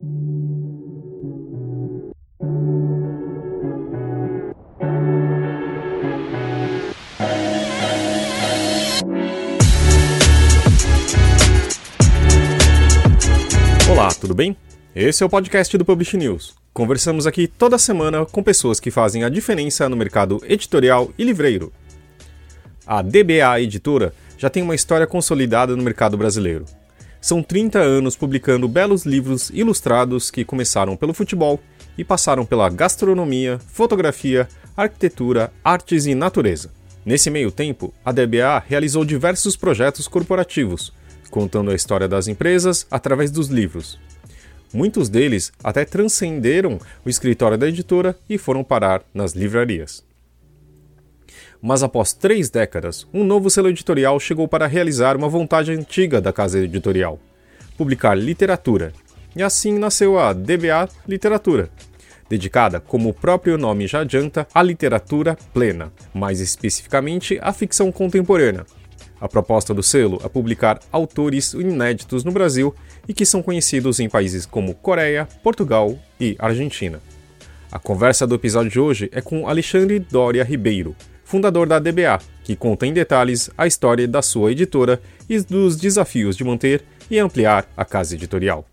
Olá, tudo bem? Esse é o podcast do Publish News. Conversamos aqui toda semana com pessoas que fazem a diferença no mercado editorial e livreiro. A DBA Editora já tem uma história consolidada no mercado brasileiro. São 30 anos publicando belos livros ilustrados que começaram pelo futebol e passaram pela gastronomia, fotografia, arquitetura, artes e natureza. Nesse meio tempo, a DBA realizou diversos projetos corporativos, contando a história das empresas através dos livros. Muitos deles até transcenderam o escritório da editora e foram parar nas livrarias. Mas após três décadas, um novo selo editorial chegou para realizar uma vontade antiga da casa editorial: publicar literatura. E assim nasceu a DBA Literatura, dedicada, como o próprio nome já adianta, à literatura plena, mais especificamente à ficção contemporânea, a proposta do selo é publicar autores inéditos no Brasil e que são conhecidos em países como Coreia, Portugal e Argentina. A conversa do episódio de hoje é com Alexandre Doria Ribeiro, fundador da DBA, que conta em detalhes a história da sua editora e dos desafios de manter e ampliar a casa editorial.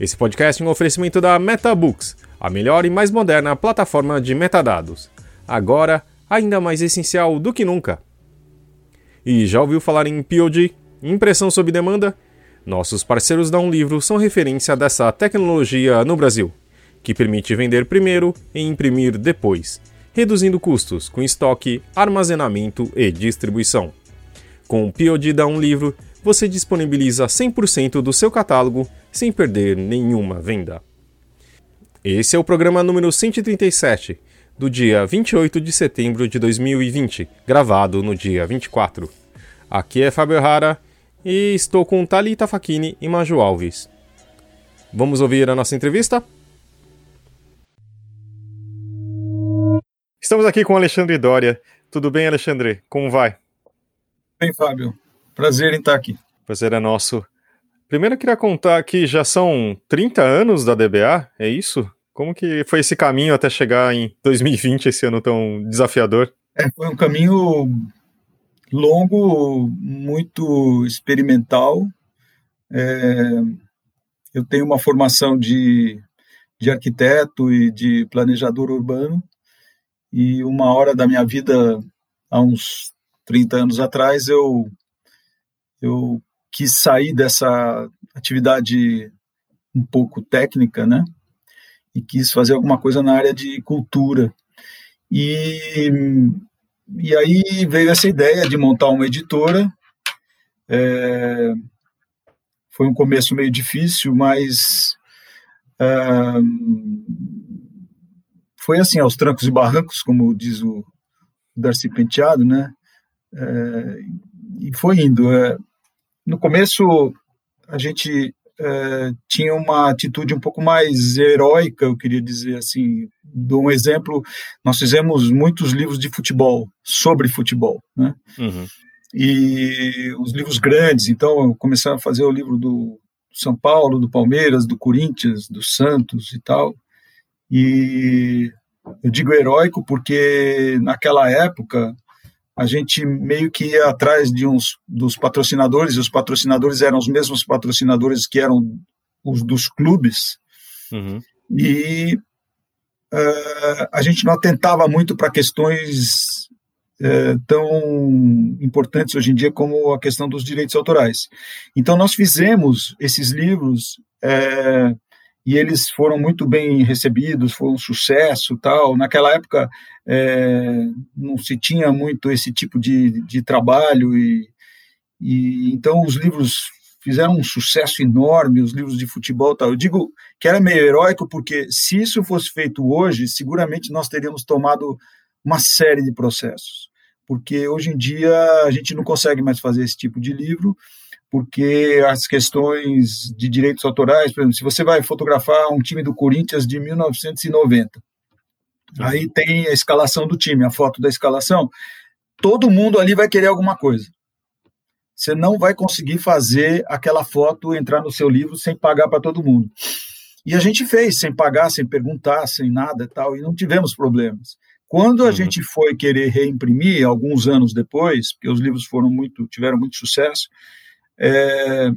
Esse podcast é um oferecimento da MetaBooks, a melhor e mais moderna plataforma de metadados. Agora, ainda mais essencial do que nunca. E já ouviu falar em POD, impressão sob demanda? Nossos parceiros da Um Livro são referência dessa tecnologia no Brasil, que permite vender primeiro e imprimir depois, reduzindo custos com estoque, armazenamento e distribuição. Com o POD da Um Livro, você disponibiliza 100% do seu catálogo sem perder nenhuma venda. Esse é o programa número 137 do dia 28 de setembro de 2020, gravado no dia 24. Aqui é Fábio Rara e estou com Thalita Facchini e Maju Alves. Vamos ouvir a nossa entrevista? Estamos aqui com Alexandre Dória. Tudo bem, Alexandre? Como vai? Bem, Fábio. Prazer em estar aqui. Prazer é nosso. Primeiro eu queria contar que já são 30 anos da DBA, é isso? Como que foi esse caminho até chegar em 2020, esse ano tão desafiador? É, foi um caminho longo, muito experimental. É, eu tenho uma formação de, de arquiteto e de planejador urbano, e uma hora da minha vida, há uns 30 anos atrás, eu, eu quis sair dessa atividade um pouco técnica, né? e quis fazer alguma coisa na área de cultura. E, e aí veio essa ideia de montar uma editora. É, foi um começo meio difícil, mas é, foi assim, aos trancos e barrancos, como diz o Darcy Penteado, né? É, e foi indo. É, no começo, a gente é, tinha uma atitude um pouco mais heróica, eu queria dizer assim. Dou um exemplo: nós fizemos muitos livros de futebol, sobre futebol, né? Uhum. E os livros grandes, então eu comecei a fazer o livro do São Paulo, do Palmeiras, do Corinthians, do Santos e tal. E eu digo heróico porque naquela época a gente meio que ia atrás de uns dos patrocinadores, e os patrocinadores eram os mesmos patrocinadores que eram os dos clubes, uhum. e uh, a gente não atentava muito para questões uh, tão importantes hoje em dia como a questão dos direitos autorais. Então, nós fizemos esses livros uh, e eles foram muito bem recebidos, foi um sucesso tal. Naquela época é, não se tinha muito esse tipo de, de trabalho e, e então os livros fizeram um sucesso enorme, os livros de futebol tal. Eu digo que era meio heróico porque se isso fosse feito hoje, seguramente nós teríamos tomado uma série de processos, porque hoje em dia a gente não consegue mais fazer esse tipo de livro porque as questões de direitos autorais, por exemplo, se você vai fotografar um time do Corinthians de 1990, aí tem a escalação do time, a foto da escalação, todo mundo ali vai querer alguma coisa. você não vai conseguir fazer aquela foto entrar no seu livro sem pagar para todo mundo. E a gente fez sem pagar, sem perguntar, sem nada e tal, e não tivemos problemas. Quando a uhum. gente foi querer reimprimir, alguns anos depois, porque os livros foram muito, tiveram muito sucesso, é,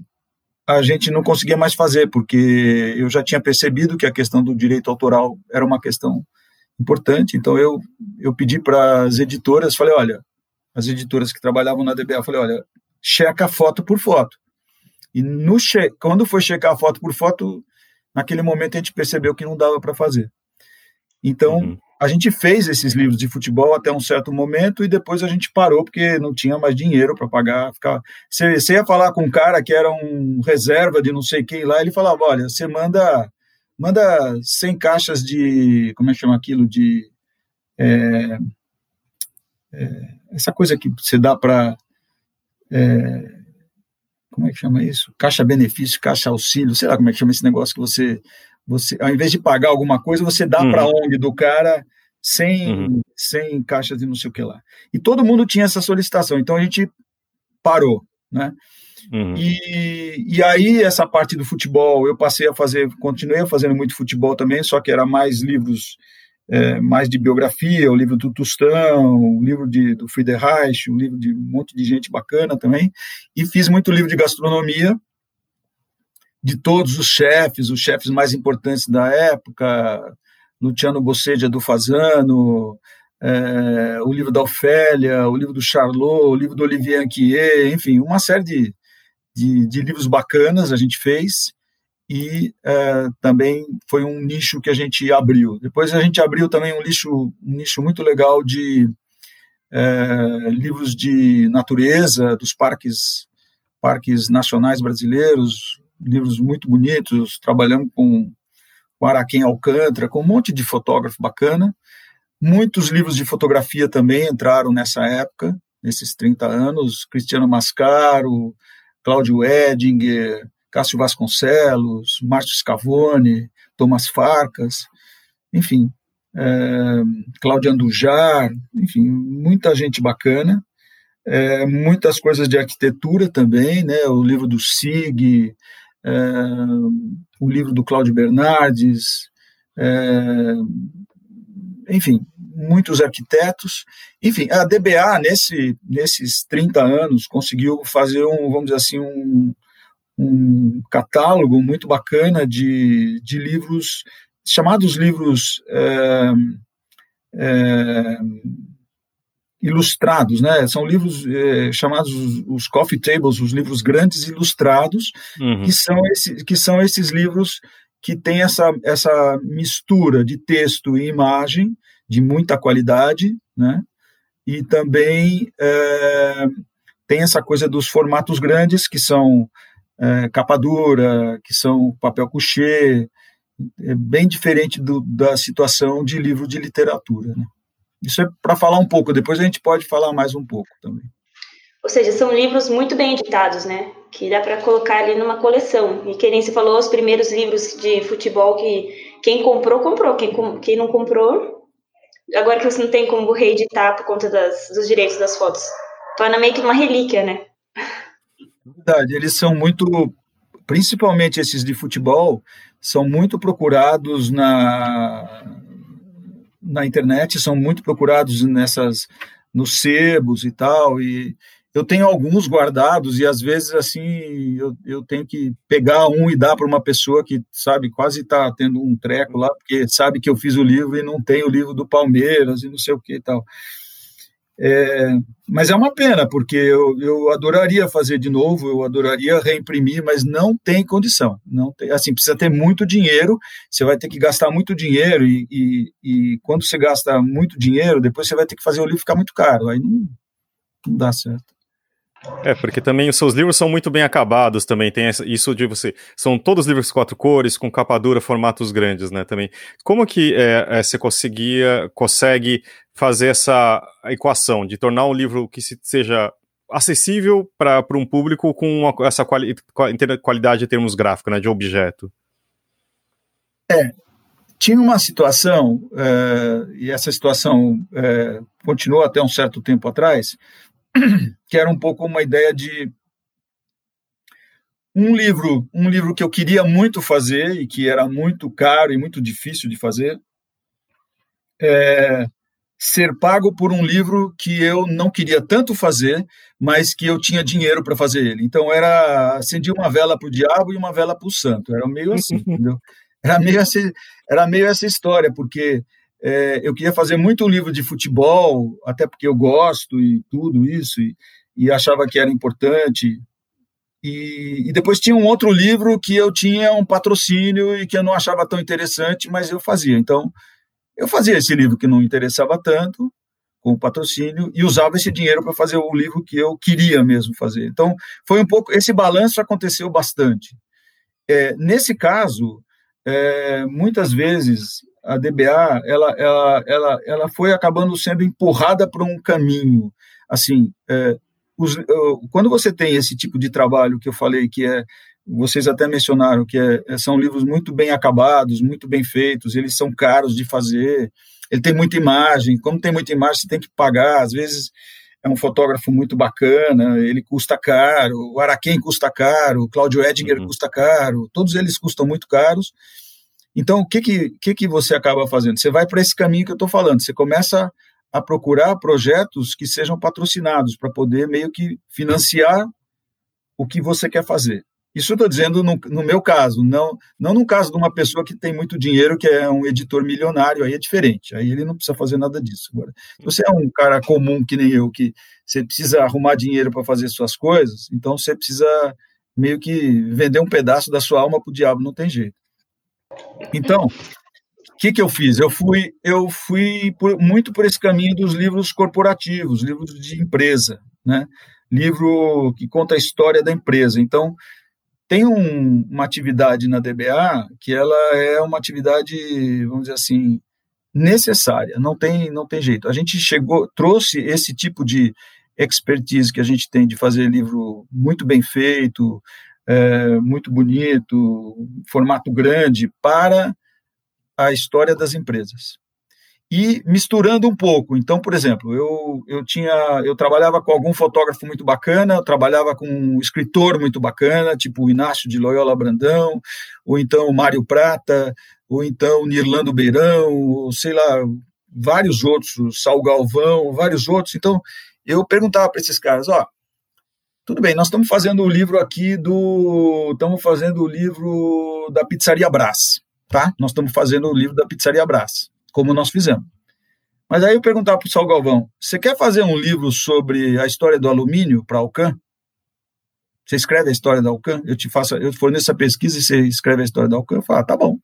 a gente não conseguia mais fazer, porque eu já tinha percebido que a questão do direito autoral era uma questão importante, então eu, eu pedi para as editoras, falei, olha, as editoras que trabalhavam na DBA, falei, olha, checa foto por foto. E no che quando foi checar foto por foto, naquele momento a gente percebeu que não dava para fazer. Então, uhum. A gente fez esses livros de futebol até um certo momento e depois a gente parou porque não tinha mais dinheiro para pagar. Ficar... Você, você ia falar com um cara que era um reserva de não sei quem lá, ele falava: olha, você manda manda 100 caixas de. Como é que chama aquilo? De. É, é, essa coisa que você dá para. É, como é que chama isso? Caixa benefício, caixa auxílio, sei lá como é que chama esse negócio que você. Você ao invés de pagar alguma coisa, você dá uhum. para a ONG do cara sem, uhum. sem caixas de não sei o que lá. E todo mundo tinha essa solicitação, então a gente parou, né? Uhum. E, e aí, essa parte do futebol, eu passei a fazer, continuei fazendo muito futebol também, só que era mais livros, é, mais de biografia, o livro do Tostão, o livro de, do Friedreich, o livro de um monte de gente bacana também, e fiz muito livro de gastronomia, de todos os chefes, os chefes mais importantes da época, Luciano Bossedia do Fazano, é, o livro da Ofélia, o livro do Charlot, o livro do Olivier Anquier, enfim, uma série de, de, de livros bacanas a gente fez e é, também foi um nicho que a gente abriu. Depois a gente abriu também um nicho, um nicho muito legal de é, livros de natureza dos parques parques nacionais brasileiros, livros muito bonitos, trabalhando com, com Araquém Alcântara, com um monte de fotógrafo bacana. Muitos livros de fotografia também entraram nessa época, nesses 30 anos, Cristiano Mascaro, Cláudio Edinger, Cássio Vasconcelos, Márcio Scavone, Thomas Farcas, enfim, é, Cláudio Andujar, enfim, muita gente bacana, é, muitas coisas de arquitetura também, né, o livro do Sig, o livro do Cláudio Bernardes, é, enfim, muitos arquitetos. Enfim, a DBA, nesse, nesses 30 anos, conseguiu fazer um, vamos dizer assim, um, um catálogo muito bacana de, de livros, chamados livros é, é, ilustrados, né? São livros é, chamados os coffee tables, os livros grandes ilustrados, uhum. que, são esse, que são esses livros que têm essa, essa mistura de texto e imagem, de muita qualidade, né? E também é, tem essa coisa dos formatos grandes, que são é, capa dura, que são papel couché, é bem diferente do, da situação de livro de literatura, né? Isso é para falar um pouco, depois a gente pode falar mais um pouco também. Ou seja, são livros muito bem editados, né? Que dá para colocar ali numa coleção. E que nem se falou, os primeiros livros de futebol que quem comprou, comprou. Quem, quem não comprou, agora que você não tem como reeditar por conta das, dos direitos das fotos. Torna meio que uma relíquia, né? Verdade, eles são muito, principalmente esses de futebol, são muito procurados na, na internet, são muito procurados nessas nos sebos e tal, e eu tenho alguns guardados e às vezes assim eu, eu tenho que pegar um e dar para uma pessoa que sabe quase está tendo um treco lá porque sabe que eu fiz o livro e não tem o livro do Palmeiras e não sei o que e tal é, mas é uma pena porque eu, eu adoraria fazer de novo eu adoraria reimprimir mas não tem condição não tem assim precisa ter muito dinheiro você vai ter que gastar muito dinheiro e, e, e quando você gasta muito dinheiro depois você vai ter que fazer o livro ficar muito caro aí não, não dá certo é, porque também os seus livros são muito bem acabados também, tem isso de você, são todos livros quatro cores, com capa dura, formatos grandes, né, também. Como que é, é, você conseguia, consegue fazer essa equação de tornar um livro que se, seja acessível para um público com uma, essa quali, qualidade em termos gráficos, né, de objeto? É, tinha uma situação, é, e essa situação é, continuou até um certo tempo atrás, que era um pouco uma ideia de um livro, um livro que eu queria muito fazer e que era muito caro e muito difícil de fazer, é ser pago por um livro que eu não queria tanto fazer, mas que eu tinha dinheiro para fazer ele. Então era acendia uma vela para o diabo e uma vela para o santo. Era meio assim, entendeu? Era meio essa, era meio essa história, porque é, eu queria fazer muito um livro de futebol, até porque eu gosto e tudo isso, e, e achava que era importante. E, e, depois tinha um outro livro que eu tinha um patrocínio e que eu não achava tão interessante, mas eu fazia. Então, eu fazia esse livro que não interessava tanto, com o patrocínio, e usava esse dinheiro para fazer o livro que eu queria mesmo fazer. Então, foi um pouco. Esse balanço aconteceu bastante. É, nesse caso, é, muitas vezes a DBA ela, ela, ela, ela foi acabando sendo empurrada para um caminho. Assim, é, os, quando você tem esse tipo de trabalho que eu falei que é vocês até mencionaram que é, é, são livros muito bem acabados, muito bem feitos, eles são caros de fazer, ele tem muita imagem, como tem muita imagem, você tem que pagar, às vezes é um fotógrafo muito bacana, ele custa caro, o Araquém custa caro, o Cláudio Edinger uhum. custa caro, todos eles custam muito caros. Então, o que que, que, que você acaba fazendo? Você vai para esse caminho que eu estou falando, você começa a procurar projetos que sejam patrocinados para poder meio que financiar o que você quer fazer. Isso estou dizendo no, no, meu caso, não, não no caso de uma pessoa que tem muito dinheiro, que é um editor milionário, aí é diferente, aí ele não precisa fazer nada disso. Agora, se você é um cara comum que nem eu, que você precisa arrumar dinheiro para fazer suas coisas, então você precisa meio que vender um pedaço da sua alma para o diabo, não tem jeito. Então, o que, que eu fiz? Eu fui, eu fui por, muito por esse caminho dos livros corporativos, livros de empresa, né? livro que conta a história da empresa. Então, tem um, uma atividade na DBA que ela é uma atividade, vamos dizer assim, necessária, não tem, não tem jeito. A gente chegou, trouxe esse tipo de expertise que a gente tem de fazer livro muito bem feito, é, muito bonito, formato grande, para a história das empresas e misturando um pouco. Então, por exemplo, eu, eu tinha eu trabalhava com algum fotógrafo muito bacana, eu trabalhava com um escritor muito bacana, tipo o Inácio de Loyola Brandão, ou então o Mário Prata, ou então o Nirlando Beirão, ou sei lá, vários outros, Sal Galvão, vários outros. Então, eu perguntava para esses caras, ó, tudo bem, nós estamos fazendo o livro aqui do, estamos fazendo o livro da Pizzaria Brás, tá? Nós estamos fazendo o livro da Pizzaria Brás como nós fizemos. Mas aí eu perguntava para o Sal Galvão: você quer fazer um livro sobre a história do alumínio para Alcan? Você escreve a história da Alcan? Eu te faço, eu forneço essa pesquisa e você escreve a história da Alcan? Eu falo, ah, tá bom.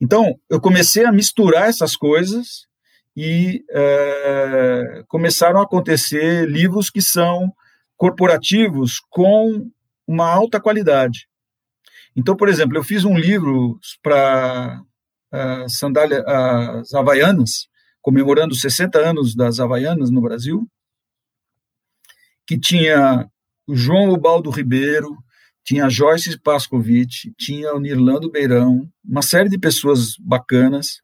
Então, eu comecei a misturar essas coisas e é, começaram a acontecer livros que são corporativos com uma alta qualidade. Então, por exemplo, eu fiz um livro para sandália, as Havaianas, comemorando 60 anos das Havaianas no Brasil, que tinha o João Ubaldo Ribeiro, tinha Joyce Pascovitch, tinha o Nirlando Beirão, uma série de pessoas bacanas.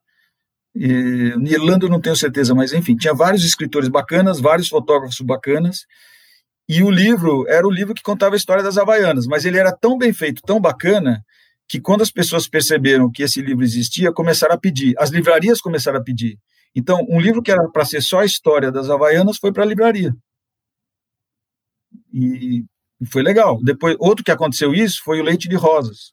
E, Nirlando não tenho certeza, mas enfim, tinha vários escritores bacanas, vários fotógrafos bacanas. E o livro era o livro que contava a história das Havaianas, mas ele era tão bem feito, tão bacana, que quando as pessoas perceberam que esse livro existia, começaram a pedir. As livrarias começaram a pedir. Então, um livro que era para ser só a história das Havaianas foi para a livraria. E, foi legal. Depois, outro que aconteceu isso foi o Leite de Rosas.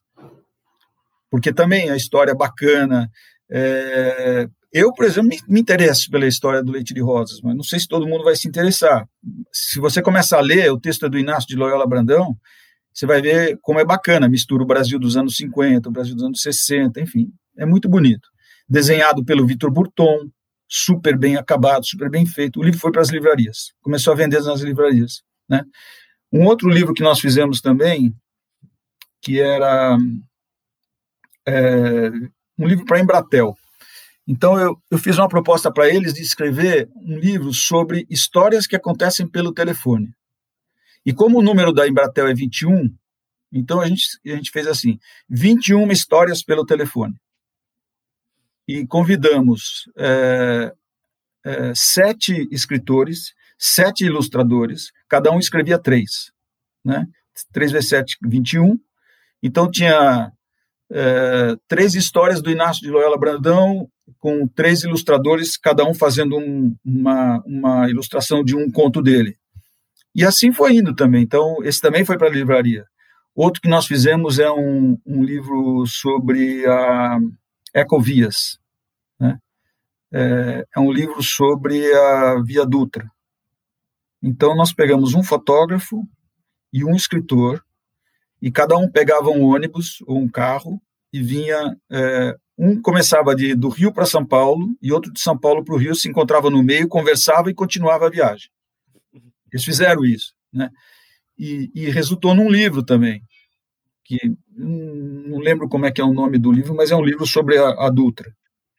Porque também a história é bacana. É, eu, por exemplo, me, me interesso pela história do Leite de Rosas, mas não sei se todo mundo vai se interessar. Se você começar a ler o texto do Inácio de Loyola Brandão, você vai ver como é bacana, mistura o Brasil dos anos 50, o Brasil dos anos 60, enfim, é muito bonito. Desenhado pelo Vitor Burton, super bem acabado, super bem feito. O livro foi para as livrarias, começou a vender nas livrarias. Né? Um outro livro que nós fizemos também, que era é, um livro para Embratel. Então, eu, eu fiz uma proposta para eles de escrever um livro sobre histórias que acontecem pelo telefone. E como o número da Embratel é 21, então a gente, a gente fez assim: 21 histórias pelo telefone. E convidamos é, é, sete escritores, sete ilustradores, cada um escrevia três. Né? 3 vezes 7, 21. Então tinha é, três histórias do Inácio de Loyola Brandão, com três ilustradores, cada um fazendo um, uma, uma ilustração de um conto dele. E assim foi indo também. Então, esse também foi para a livraria. Outro que nós fizemos é um, um livro sobre a Ecovias. Né? É, é um livro sobre a Via Dutra. Então, nós pegamos um fotógrafo e um escritor, e cada um pegava um ônibus ou um carro e vinha. É, um começava de, do Rio para São Paulo e outro de São Paulo para o Rio, se encontrava no meio, conversava e continuava a viagem. Eles fizeram isso, né? E, e resultou num livro também, que não lembro como é que é o nome do livro, mas é um livro sobre a, a Dutra.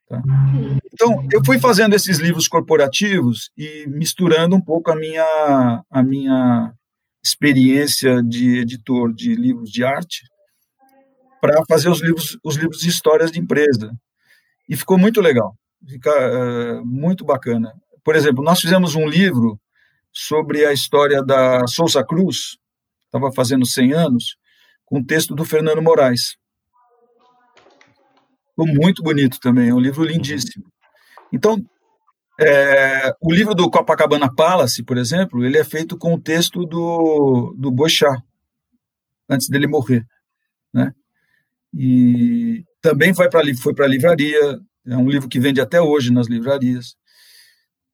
Tá? Então, eu fui fazendo esses livros corporativos e misturando um pouco a minha, a minha experiência de editor de livros de arte para fazer os livros, os livros de histórias de empresa. E ficou muito legal, fica uh, muito bacana. Por exemplo, nós fizemos um livro sobre a história da Souza Cruz, estava fazendo 100 anos, com o texto do Fernando Moraes. Ficou muito bonito também, é um livro lindíssimo. Então, é, o livro do Copacabana Palace, por exemplo, ele é feito com o texto do, do Boixá, antes dele morrer, né? E também foi para foi para a livraria, é um livro que vende até hoje nas livrarias.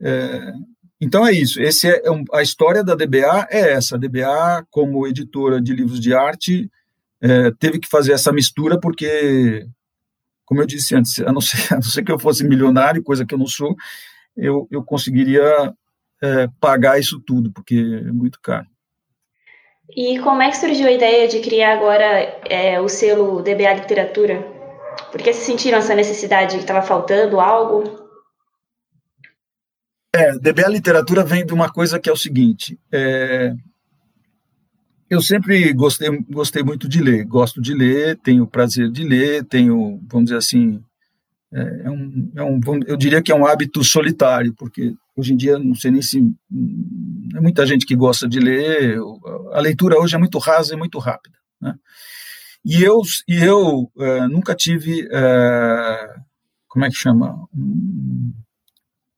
É, então é isso. Esse é, é um, a história da DBA é essa. A DBA, como editora de livros de arte, é, teve que fazer essa mistura porque, como eu disse antes, a não ser, a não ser que eu fosse milionário, coisa que eu não sou, eu, eu conseguiria é, pagar isso tudo, porque é muito caro. E como é que surgiu a ideia de criar agora é, o selo DBA Literatura? Por que vocês sentiram essa necessidade que estava faltando algo? É, DBA Literatura vem de uma coisa que é o seguinte: é, eu sempre gostei, gostei muito de ler, gosto de ler, tenho prazer de ler, tenho, vamos dizer assim, é, é um, é um, eu diria que é um hábito solitário, porque hoje em dia não sei nem se é muita gente que gosta de ler, a leitura hoje é muito rasa e muito rápida, né? E eu, e eu é, nunca tive, é, como é que chama,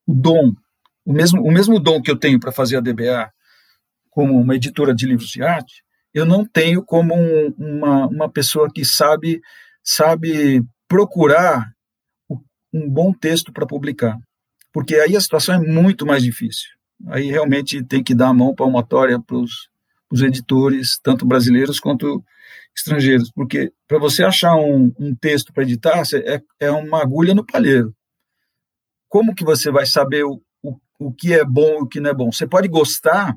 o dom o mesmo, o mesmo dom que eu tenho para fazer a DBA como uma editora de livros de arte, eu não tenho como um, uma, uma pessoa que sabe, sabe procurar um bom texto para publicar. Porque aí a situação é muito mais difícil. Aí realmente tem que dar a mão palmatória para os editores, tanto brasileiros quanto estrangeiros. Porque para você achar um, um texto para editar, é, é uma agulha no palheiro. Como que você vai saber o, o que é bom e o que não é bom. Você pode gostar,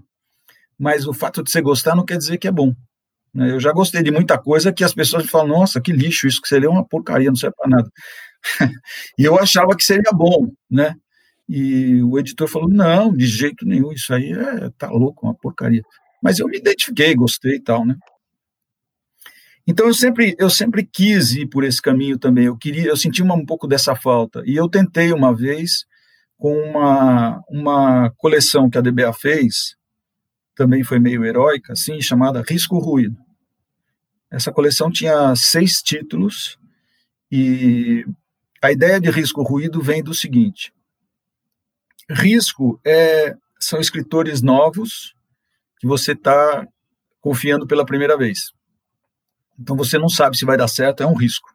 mas o fato de você gostar não quer dizer que é bom. Né? Eu já gostei de muita coisa que as pessoas falam, nossa, que lixo, isso que você lê é uma porcaria, não serve para nada. e eu achava que seria bom, né? E o editor falou, não, de jeito nenhum, isso aí é, tá louco, uma porcaria. Mas eu me identifiquei, gostei e tal, né? Então eu sempre eu sempre quis ir por esse caminho também. Eu queria, eu senti uma, um pouco dessa falta. E eu tentei uma vez com uma, uma coleção que a DBA fez, também foi meio heróica, assim, chamada Risco Ruído. Essa coleção tinha seis títulos e a ideia de Risco Ruído vem do seguinte: risco é, são escritores novos que você está confiando pela primeira vez. Então você não sabe se vai dar certo, é um risco.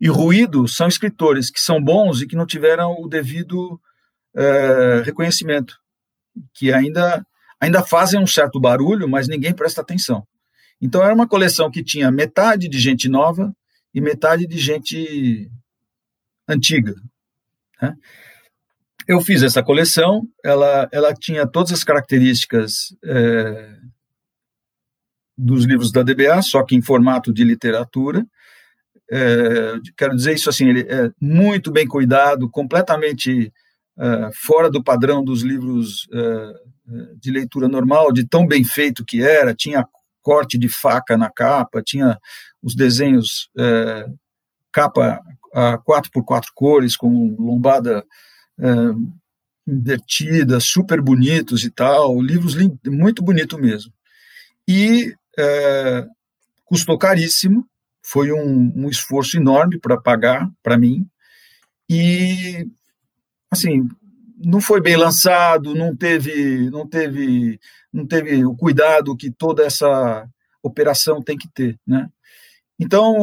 E ruído são escritores que são bons e que não tiveram o devido é, reconhecimento, que ainda, ainda fazem um certo barulho, mas ninguém presta atenção. Então era uma coleção que tinha metade de gente nova e metade de gente antiga. Né? Eu fiz essa coleção, ela, ela tinha todas as características é, dos livros da DBA, só que em formato de literatura. É, quero dizer isso assim, ele é muito bem cuidado, completamente fora do padrão dos livros uh, de leitura normal, de tão bem feito que era, tinha corte de faca na capa, tinha os desenhos capa a quatro por quatro cores, com lombada invertida, super bonitos e tal, livros muito bonito mesmo. E custou caríssimo, foi um, um esforço enorme para pagar para mim, e, assim, não foi bem lançado, não teve, não teve, não teve o cuidado que toda essa operação tem que ter, né? Então,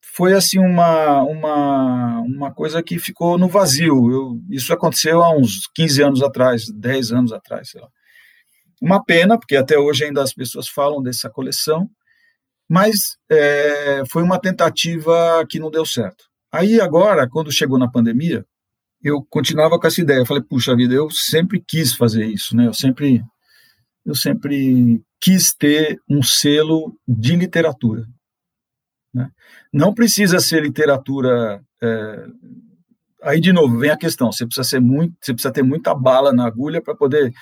foi assim uma, uma, uma coisa que ficou no vazio. Eu, isso aconteceu há uns 15 anos atrás, 10 anos atrás, sei lá. Uma pena, porque até hoje ainda as pessoas falam dessa coleção, mas é, foi uma tentativa que não deu certo. Aí agora, quando chegou na pandemia, eu continuava com essa ideia. Eu falei, puxa vida, eu sempre quis fazer isso, né? Eu sempre, eu sempre quis ter um selo de literatura. Né? Não precisa ser literatura. É... Aí de novo vem a questão. Você precisa ser muito, você precisa ter muita bala na agulha para poder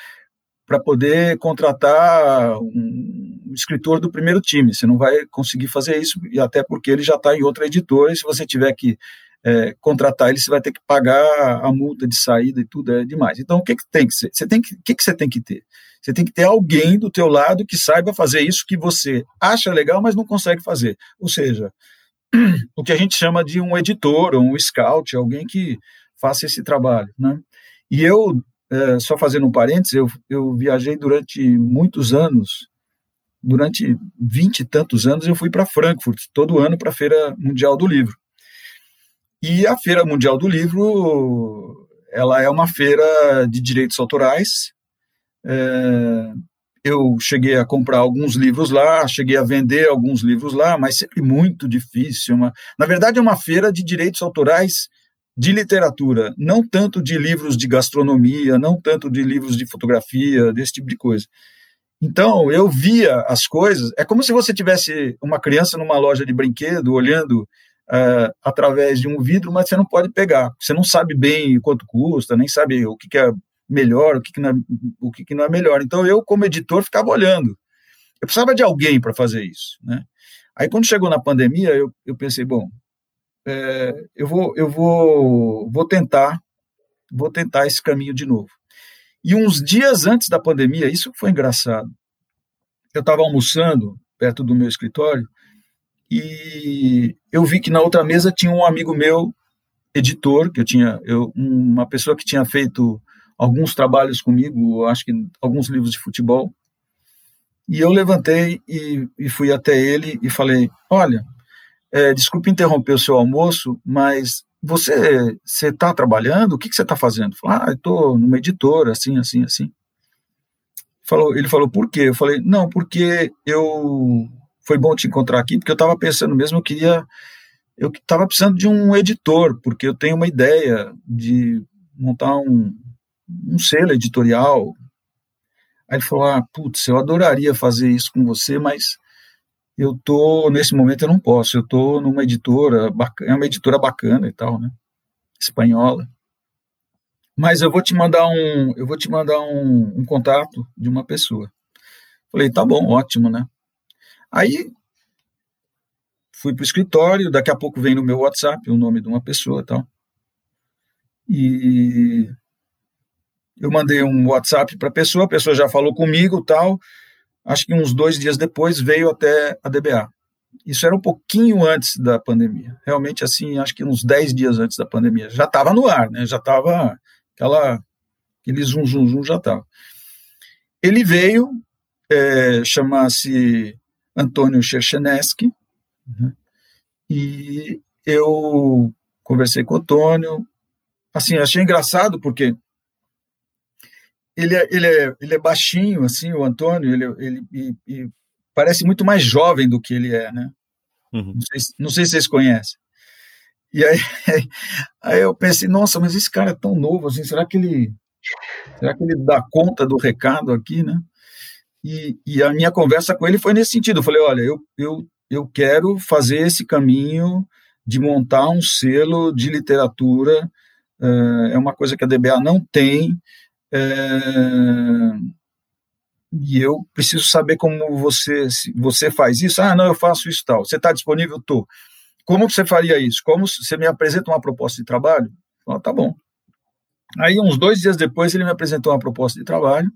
para poder contratar um escritor do primeiro time. Você não vai conseguir fazer isso, e até porque ele já está em outra editora, e se você tiver que é, contratar ele, você vai ter que pagar a multa de saída e tudo, é demais. Então, o que, que tem que ser? Você tem que, o que, que você tem que ter? Você tem que ter alguém do teu lado que saiba fazer isso que você acha legal, mas não consegue fazer. Ou seja, o que a gente chama de um editor ou um scout, alguém que faça esse trabalho, né? E eu é, só fazendo um parênteses, eu, eu viajei durante muitos anos, durante vinte e tantos anos, eu fui para Frankfurt, todo ano para a Feira Mundial do Livro. E a Feira Mundial do Livro, ela é uma feira de direitos autorais. É, eu cheguei a comprar alguns livros lá, cheguei a vender alguns livros lá, mas sempre muito difícil. Uma, na verdade, é uma feira de direitos autorais de literatura, não tanto de livros de gastronomia, não tanto de livros de fotografia, desse tipo de coisa. Então, eu via as coisas, é como se você tivesse uma criança numa loja de brinquedo olhando uh, através de um vidro, mas você não pode pegar. Você não sabe bem quanto custa, nem sabe o que, que é melhor, o que, que, não é, o que, que não é melhor. Então, eu, como editor, ficava olhando. Eu precisava de alguém para fazer isso. Né? Aí, quando chegou na pandemia, eu, eu pensei, bom, é, eu vou, eu vou, vou tentar, vou tentar esse caminho de novo. E uns dias antes da pandemia, isso foi engraçado. Eu estava almoçando perto do meu escritório e eu vi que na outra mesa tinha um amigo meu, editor, que eu tinha, eu, uma pessoa que tinha feito alguns trabalhos comigo, acho que alguns livros de futebol. E eu levantei e, e fui até ele e falei: Olha, é, desculpe interromper o seu almoço, mas você está trabalhando? O que, que você está fazendo? Falei, ah, eu estou numa editora, assim, assim, assim. Falou, ele falou, por quê? Eu falei, não, porque eu foi bom te encontrar aqui, porque eu estava pensando mesmo, eu queria, eu estava precisando de um editor, porque eu tenho uma ideia de montar um, um selo editorial. Aí ele falou, ah, putz, eu adoraria fazer isso com você, mas eu tô nesse momento eu não posso. Eu tô numa editora, é uma editora bacana e tal, né? Espanhola. Mas eu vou te mandar um, eu vou te mandar um, um contato de uma pessoa. Falei, tá bom, ótimo, né? Aí fui pro escritório, daqui a pouco vem no meu WhatsApp o nome de uma pessoa, tal. E eu mandei um WhatsApp para a pessoa, a pessoa já falou comigo, tal acho que uns dois dias depois veio até a DBA. Isso era um pouquinho antes da pandemia, realmente assim, acho que uns dez dias antes da pandemia. Já estava no ar, né? já estava aquela, aquele zum, zum, zum, já estava. Ele veio, é, chama-se Antônio Chercheneski, né? e eu conversei com o Antônio, assim, achei engraçado porque ele é, ele é, ele é baixinho, assim, o Antônio, ele, ele e, e parece muito mais jovem do que ele é, né? Uhum. Não, sei, não sei se vocês conhecem. E aí, aí eu pensei, nossa, mas esse cara é tão novo, assim, será que ele, será que ele dá conta do recado aqui, né? E, e a minha conversa com ele foi nesse sentido. Eu falei, olha, eu, eu, eu quero fazer esse caminho de montar um selo de literatura. Uh, é uma coisa que a DBA não tem. É, e eu preciso saber como você você faz isso. Ah, não, eu faço isso tal. Você está disponível? Tô. Como você faria isso? Como você me apresenta uma proposta de trabalho? Ah, tá bom. Aí uns dois dias depois ele me apresentou uma proposta de trabalho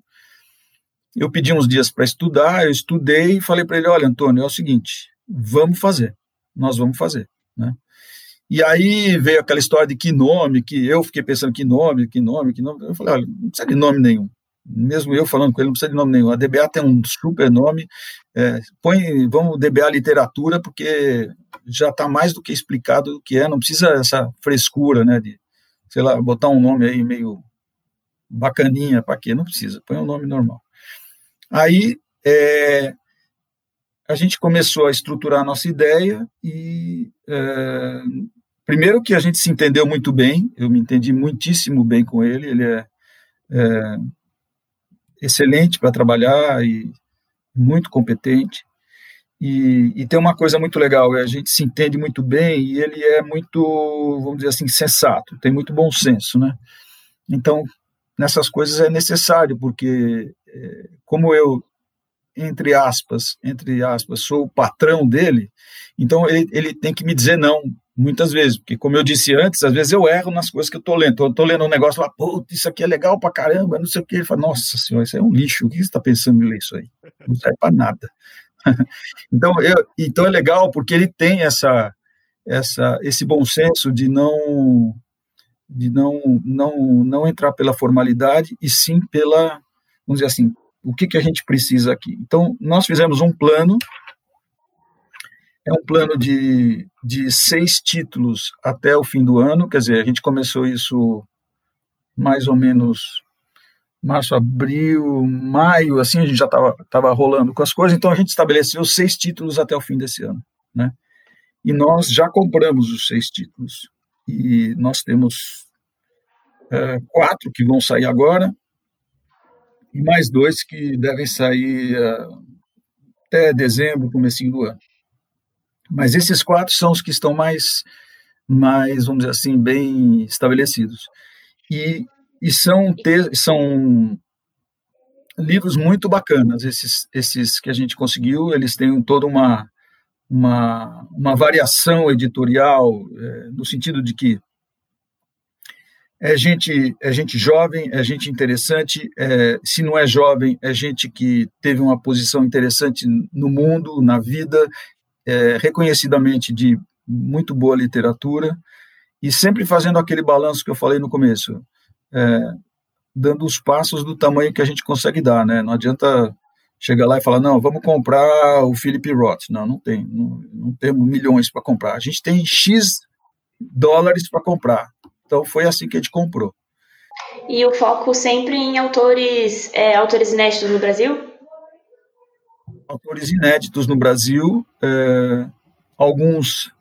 eu pedi uns dias para estudar, eu estudei e falei para ele, olha, Antônio, é o seguinte, vamos fazer, nós vamos fazer, né? E aí veio aquela história de que nome, que eu fiquei pensando que nome, que nome, que nome. Eu falei, olha, não precisa de nome nenhum. Mesmo eu falando com ele, não precisa de nome nenhum. A DBA tem um super nome. É, põe, vamos DBA literatura, porque já está mais do que explicado o que é. Não precisa essa frescura, né? De, sei lá, botar um nome aí meio bacaninha para quê? Não precisa. Põe um nome normal. Aí é, a gente começou a estruturar a nossa ideia e é, primeiro que a gente se entendeu muito bem, eu me entendi muitíssimo bem com ele, ele é, é excelente para trabalhar e muito competente. E, e, tem uma coisa muito legal, a gente se entende muito bem e ele é muito, vamos dizer assim, sensato, tem muito bom senso, né? Então, nessas coisas é necessário, porque é, como eu entre aspas, entre aspas, sou o patrão dele, então ele, ele tem que me dizer não muitas vezes, porque como eu disse antes, às vezes eu erro nas coisas que eu tô lendo. Eu tô lendo um negócio lá, pô, isso aqui é legal pra caramba, não sei o que. Ele fala, nossa senhora, isso é um lixo, o que você está pensando em ler isso aí? Não serve para nada. então, eu, então é legal porque ele tem essa, essa, esse bom senso de não de não, não, não entrar pela formalidade e sim pela, vamos dizer assim, o que, que a gente precisa aqui. Então, nós fizemos um plano, é um plano de, de seis títulos até o fim do ano, quer dizer, a gente começou isso mais ou menos março, abril, maio, assim, a gente já estava tava rolando com as coisas, então a gente estabeleceu seis títulos até o fim desse ano, né? E nós já compramos os seis títulos, e nós temos é, quatro que vão sair agora, e mais dois que devem sair uh, até dezembro, comecinho do ano. Mas esses quatro são os que estão mais, mais vamos dizer assim, bem estabelecidos. E, e são, te, são livros muito bacanas, esses, esses que a gente conseguiu, eles têm toda uma, uma, uma variação editorial, é, no sentido de que é gente, é gente jovem, é gente interessante. É, se não é jovem, é gente que teve uma posição interessante no mundo, na vida, é, reconhecidamente de muito boa literatura e sempre fazendo aquele balanço que eu falei no começo, é, dando os passos do tamanho que a gente consegue dar, né? Não adianta chegar lá e falar, não, vamos comprar o Philip Roth. Não, não tem, não, não temos milhões para comprar. A gente tem X dólares para comprar. Então foi assim que a gente comprou. E o foco sempre em autores, é, autores inéditos no Brasil? Autores inéditos no Brasil. É, alguns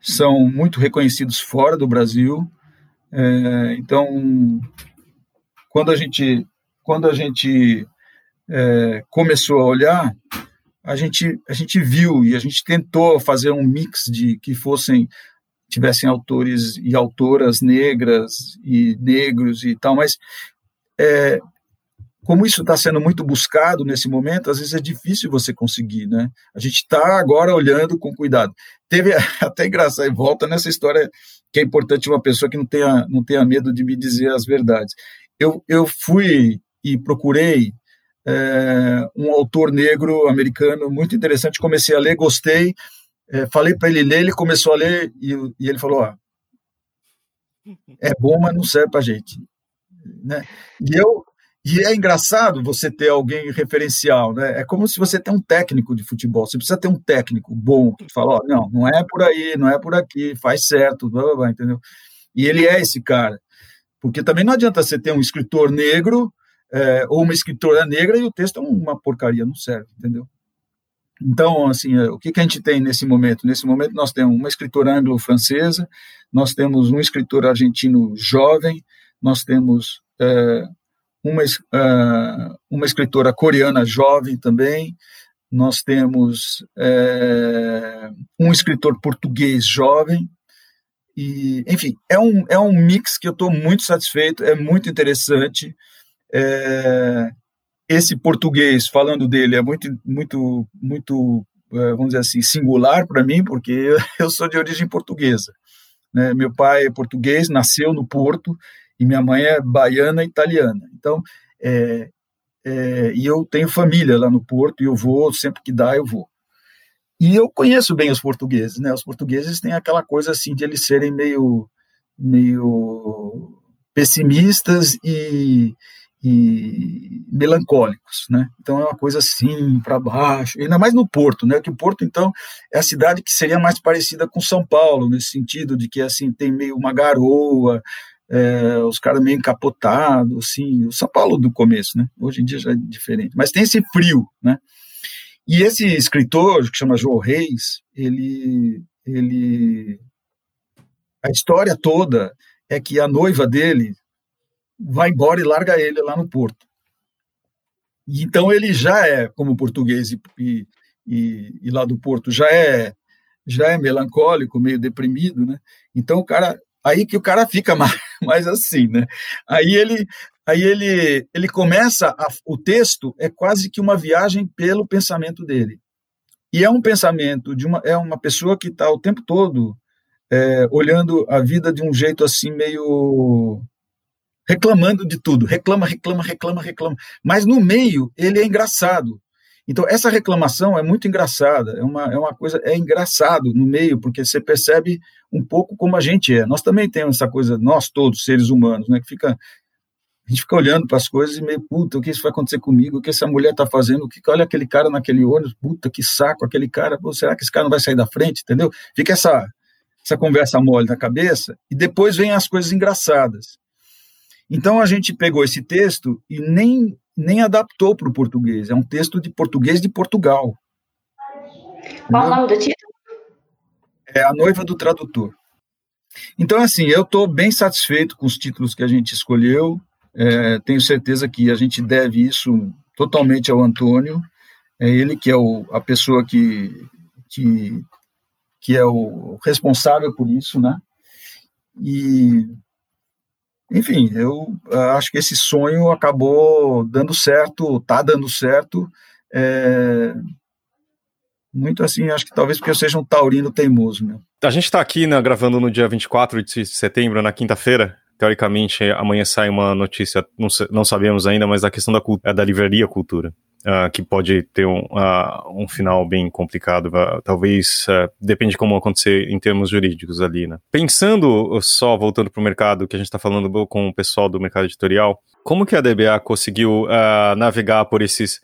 são muito reconhecidos fora do Brasil. É, então, quando a gente, quando a gente é, começou a olhar, a gente, a gente viu e a gente tentou fazer um mix de que fossem tivessem autores e autoras negras e negros e tal, mas é, como isso está sendo muito buscado nesse momento, às vezes é difícil você conseguir, né? A gente está agora olhando com cuidado. Teve até engraçado, volta nessa história que é importante uma pessoa que não tenha, não tenha medo de me dizer as verdades. Eu, eu fui e procurei é, um autor negro americano muito interessante, comecei a ler, gostei, é, falei para ele ler, ele começou a ler e, e ele falou: é bom, mas não serve para gente. Né? E eu e é engraçado você ter alguém referencial, né? É como se você tem um técnico de futebol. Você precisa ter um técnico bom que fala, ó, não, não é por aí, não é por aqui, faz certo, blá, blá, blá, entendeu? E ele é esse cara, porque também não adianta você ter um escritor negro é, ou uma escritora negra e o texto é uma porcaria, não serve, entendeu? Então, assim, é, o que, que a gente tem nesse momento? Nesse momento nós temos uma escritora anglo-francesa, nós temos um escritor argentino jovem, nós temos é, uma, é, uma escritora coreana jovem também, nós temos é, um escritor português jovem, e, enfim, é um, é um mix que eu estou muito satisfeito, é muito interessante. É, esse português falando dele é muito, muito, muito, é, vamos dizer assim, singular para mim, porque eu sou de origem portuguesa. Né? Meu pai é português, nasceu no Porto, e minha mãe é baiana italiana. Então, é, é, e eu tenho família lá no Porto, e eu vou, sempre que dá, eu vou. E eu conheço bem os portugueses, né? Os portugueses têm aquela coisa assim de eles serem meio, meio pessimistas e, e melancólicos, né? Então é uma coisa assim para baixo, ainda mais no Porto, né? Que o Porto então é a cidade que seria mais parecida com São Paulo nesse sentido de que assim tem meio uma garoa, é, os caras meio encapotados, assim, o São Paulo do começo, né? Hoje em dia já é diferente, mas tem esse frio, né? E esse escritor que chama João Reis, ele, ele, a história toda é que a noiva dele vai embora e larga ele lá no porto. E então ele já é, como português e, e, e lá do porto, já é já é melancólico, meio deprimido, né? Então o cara aí que o cara fica mais, mais assim, né? Aí ele, aí ele, ele começa a, o texto é quase que uma viagem pelo pensamento dele. E é um pensamento de uma é uma pessoa que está o tempo todo é, olhando a vida de um jeito assim meio reclamando de tudo, reclama, reclama, reclama, reclama. Mas no meio ele é engraçado. Então, essa reclamação é muito engraçada, é uma, é uma coisa, é engraçado no meio, porque você percebe um pouco como a gente é. Nós também temos essa coisa, nós todos, seres humanos, né, que fica, a gente fica olhando para as coisas e meio, puta, o que isso vai acontecer comigo, o que essa mulher está fazendo, o que, olha aquele cara naquele ônibus, puta, que saco, aquele cara, pô, será que esse cara não vai sair da frente, entendeu? Fica essa, essa conversa mole na cabeça, e depois vem as coisas engraçadas. Então a gente pegou esse texto e nem nem adaptou para o português. É um texto de português de Portugal. Qual o nome do título? É A Noiva do Tradutor. Então, assim, eu estou bem satisfeito com os títulos que a gente escolheu. É, tenho certeza que a gente deve isso totalmente ao Antônio. É ele que é o, a pessoa que, que, que é o responsável por isso, né? E enfim, eu ah, acho que esse sonho acabou dando certo, está dando certo. É, muito assim, acho que talvez porque eu seja um taurino teimoso. Né? A gente está aqui né, gravando no dia 24 de setembro, na quinta-feira. Teoricamente, amanhã sai uma notícia, não, não sabemos ainda, mas a questão da, é da livraria cultura uh, que pode ter um, uh, um final bem complicado. Uh, talvez uh, depende de como acontecer em termos jurídicos ali, né? Pensando só, voltando para o mercado, que a gente está falando com o pessoal do mercado editorial, como que a DBA conseguiu navegar por esses,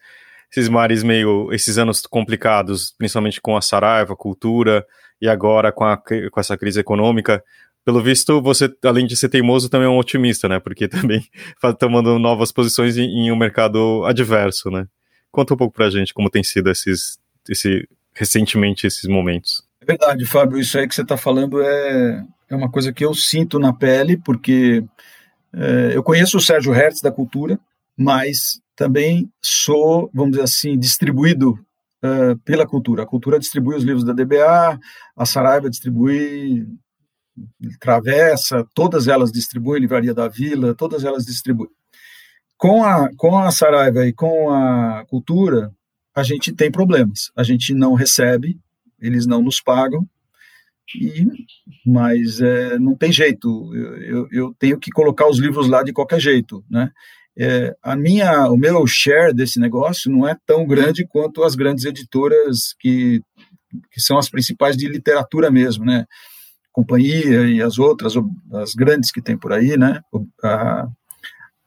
esses mares meio, esses anos complicados, principalmente com a Saraiva, cultura, e agora com, a, com essa crise econômica, pelo visto, você, além de ser teimoso, também é um otimista, né? Porque também está tomando novas posições em, em, um mercado adverso, né? Conta um pouco para a gente como tem sido esses, esse, recentemente esses momentos. É verdade, Fábio, isso aí que você está falando é, é uma coisa que eu sinto na pele, porque é, eu conheço o Sérgio Hertz da cultura, mas também sou, vamos dizer assim, distribuído uh, pela cultura. A cultura distribui os livros da DBA, a Saraiva distribui Travessa, todas elas distribuem, Livraria da Vila, todas elas distribuem com a, com a Saraiva e com a cultura, a gente tem problemas. A gente não recebe, eles não nos pagam, e, mas é, não tem jeito. Eu, eu, eu, tenho que colocar os livros lá de qualquer jeito, né? É, a minha, o meu share desse negócio não é tão grande quanto as grandes editoras que, que são as principais de literatura mesmo, né? Companhia e as outras, as grandes que tem por aí, né? A,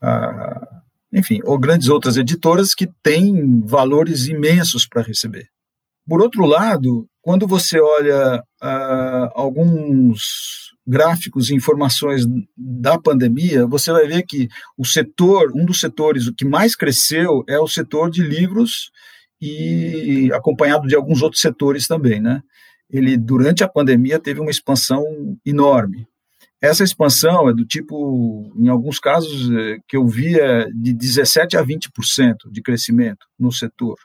a, enfim, ou grandes outras editoras que têm valores imensos para receber. Por outro lado, quando você olha uh, alguns gráficos e informações da pandemia, você vai ver que o setor, um dos setores que mais cresceu é o setor de livros e acompanhado de alguns outros setores também, né? Ele durante a pandemia teve uma expansão enorme. Essa expansão é do tipo, em alguns casos é, que eu via, de 17% a 20% de crescimento no setor.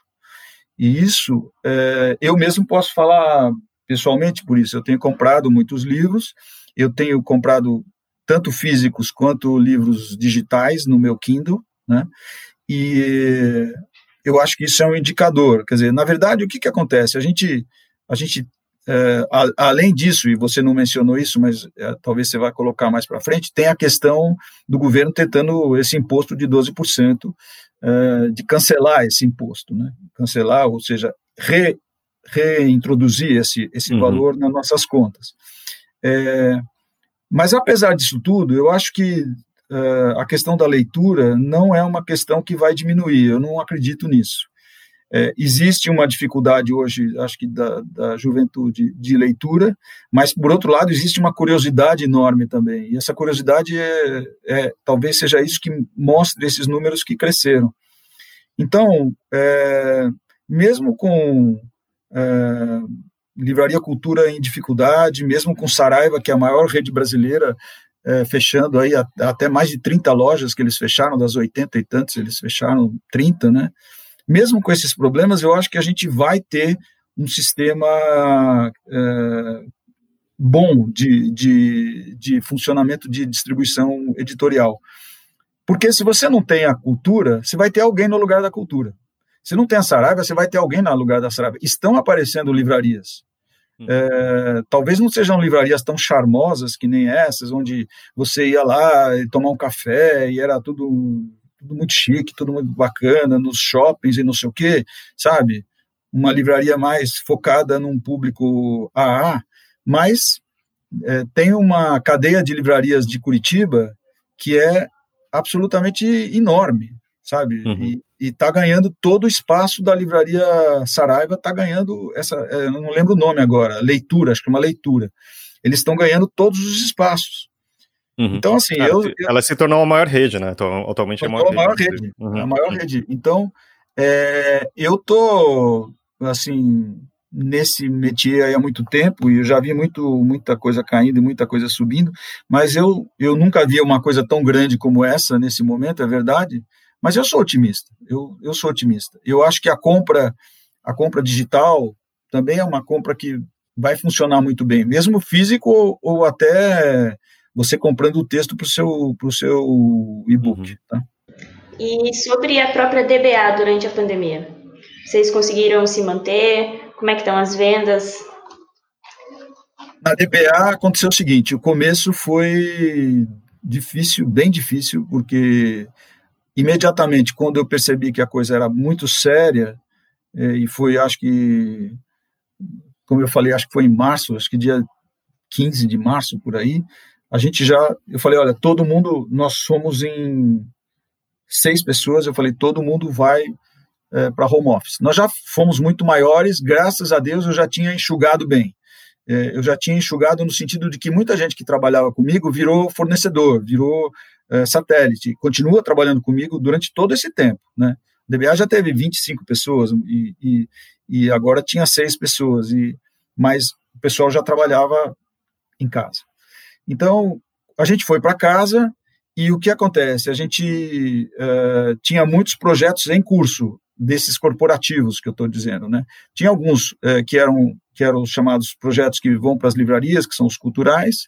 E isso, é, eu mesmo posso falar pessoalmente por isso. Eu tenho comprado muitos livros, eu tenho comprado tanto físicos quanto livros digitais no meu Kindle, né? E eu acho que isso é um indicador. Quer dizer, na verdade, o que, que acontece? A gente, a gente é, a, além disso, e você não mencionou isso, mas é, talvez você vá colocar mais para frente, tem a questão do governo tentando esse imposto de 12%, é, de cancelar esse imposto, né? cancelar, ou seja, re, reintroduzir esse, esse uhum. valor nas nossas contas. Mas apesar disso tudo, eu acho que a questão da leitura não é uma questão que vai diminuir, eu não acredito nisso. É, existe uma dificuldade hoje, acho que da, da, juventude de leitura, mas por outro lado existe uma curiosidade enorme também. E essa curiosidade é, é talvez seja isso que mostre esses números que cresceram. Então, é, mesmo com é, Livraria Cultura em dificuldade, mesmo com Saraiva, que é a maior rede brasileira, é, fechando aí a, até mais de 30 lojas que eles fecharam, das 80 e tantos, eles fecharam 30, né? Mesmo com esses problemas, eu acho que a gente vai ter um sistema é, bom de, de, de funcionamento de distribuição editorial. Porque se você não tem a cultura, você vai ter alguém no lugar da cultura. Se não tem a Saraiva, você vai ter alguém no lugar da Saraiva. Estão aparecendo livrarias. Hum. É, talvez não sejam livrarias tão charmosas que nem essas, onde você ia lá e tomar um café e era tudo, tudo muito chique, tudo muito bacana, nos shoppings e não sei o quê, sabe? Uma livraria mais focada num público AA, mas é, tem uma cadeia de livrarias de Curitiba que é absolutamente enorme, sabe? Uhum. E está ganhando todo o espaço da livraria Saraiva, está ganhando essa, é, não lembro o nome agora, leitura, acho que é uma leitura. Eles estão ganhando todos os espaços. Uhum. Então, assim, ah, eu, Ela se tornou a maior rede, né? Atualmente é a maior, a maior rede. rede uhum. A maior rede. Então, é, eu tô, assim, nesse métier aí há muito tempo e eu já vi muito, muita coisa caindo e muita coisa subindo, mas eu, eu nunca vi uma coisa tão grande como essa nesse momento, é verdade. Mas eu sou otimista. Eu, eu sou otimista. Eu acho que a compra, a compra digital também é uma compra que vai funcionar muito bem, mesmo físico ou, ou até você comprando o texto para o seu, pro seu e-book. Uhum. Tá? E sobre a própria DBA durante a pandemia? Vocês conseguiram se manter? Como é que estão as vendas? Na DBA aconteceu o seguinte, o começo foi difícil, bem difícil, porque imediatamente quando eu percebi que a coisa era muito séria, eh, e foi, acho que, como eu falei, acho que foi em março, acho que dia 15 de março, por aí, a gente já, eu falei, olha, todo mundo, nós somos em seis pessoas, eu falei, todo mundo vai é, para home office. Nós já fomos muito maiores, graças a Deus eu já tinha enxugado bem. É, eu já tinha enxugado no sentido de que muita gente que trabalhava comigo virou fornecedor, virou é, satélite, continua trabalhando comigo durante todo esse tempo. Né? O DBA já teve 25 pessoas e, e, e agora tinha seis pessoas, e, mas o pessoal já trabalhava em casa. Então, a gente foi para casa e o que acontece? A gente uh, tinha muitos projetos em curso desses corporativos que eu estou dizendo, né? Tinha alguns é, que eram que eram os chamados projetos que vão para as livrarias, que são os culturais,